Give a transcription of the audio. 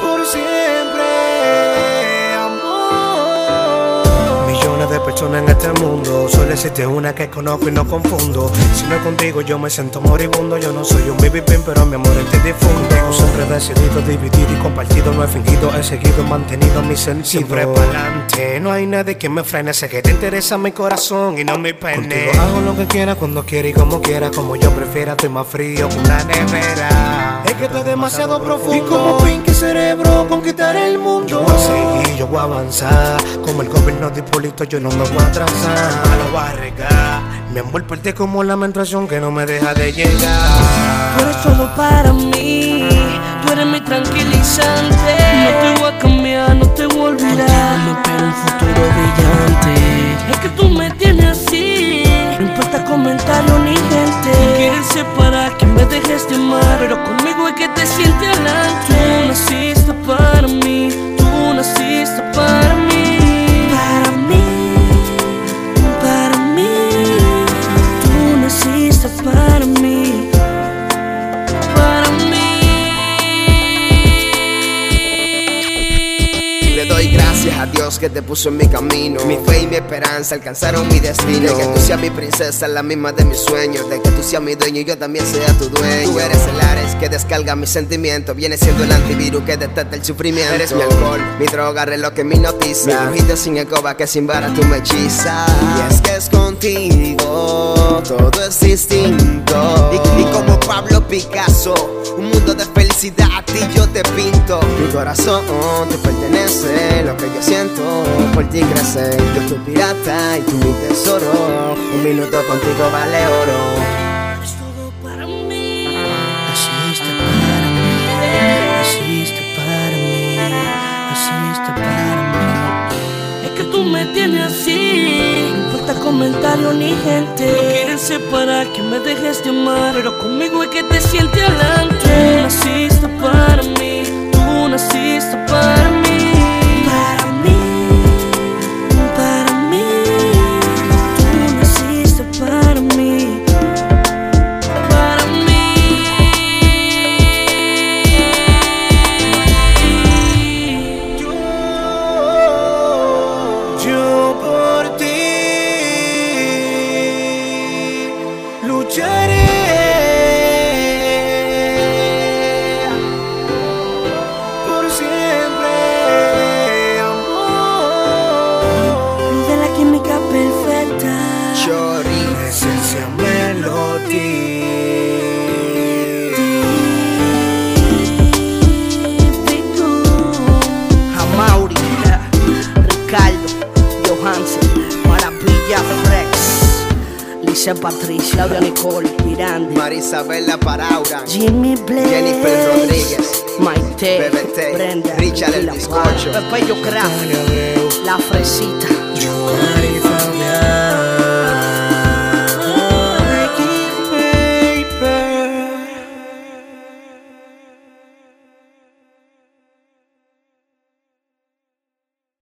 por siempre, amor. Millones de personas en este Solo existe una que conozco y no confundo. Si no es contigo, yo me siento moribundo. Yo no soy un baby pin, pero mi amor te difundo. Siempre he decidido dividir y compartido. No he fingido, he seguido, mantenido mi sentido. Siempre para adelante, no hay nadie que me frene. Sé que te interesa mi corazón y no mi pene. Contigo hago lo que quiera, cuando quiera y como quiera. Como yo prefiera, estoy más frío que una nevera. Es que estoy demasiado profundo. Y como Pinky Cerebro, conquistar el mundo. Yo voy a seguir, yo voy a avanzar. Como el gobierno de Hipólito, yo no me voy a atrasar. Regar. Mi amor fuerte como la menstruación que no me deja de llegar. Tú eres todo para mí, tú eres mi tranquilizante. No te voy a cambiar, no te voy a olvidar. No un futuro brillante. Que te puso en mi camino. Mi fe y mi esperanza alcanzaron mi destino. De que tú seas mi princesa, la misma de mis sueños. De que tú seas mi dueño y yo también sea tu dueño. Tú eres el Ares que descarga mis sentimientos. Viene siendo el antivirus que detecta el sufrimiento. Eres mi alcohol, mi droga, reloj que me hipnotiza. Mi sin escoba que sin vara tú me hechizas. Y es que es contigo, todo es distinto. Y, y como Pablo Picasso, un mundo de felicidad a ti yo te pinto. Mi corazón te pertenece, lo que yo siento por ti crece. Yo tu pirata y tú mi tesoro. Un minuto contigo vale oro. Para mí. Naciste para mí, naciste para mí, naciste para mí. Es que tú me tienes así. No importa comentario ni gente. No quieres separar, que me dejes de amar. Pero conmigo es que te sientes adelante. Naciste para mí. Perfecta. Chori, Esencia melodía. Amauri, Ricardo, Johansen, Maravilla Frex, Lice Patricia, Claudia Nicole, Miranda, Marisabela Paraura, Jimmy Blaze, Jennifer Rodríguez, Maite, BBT, Brenda, Richard el Bizcocho. Pepe Yo Craft, La Fresita.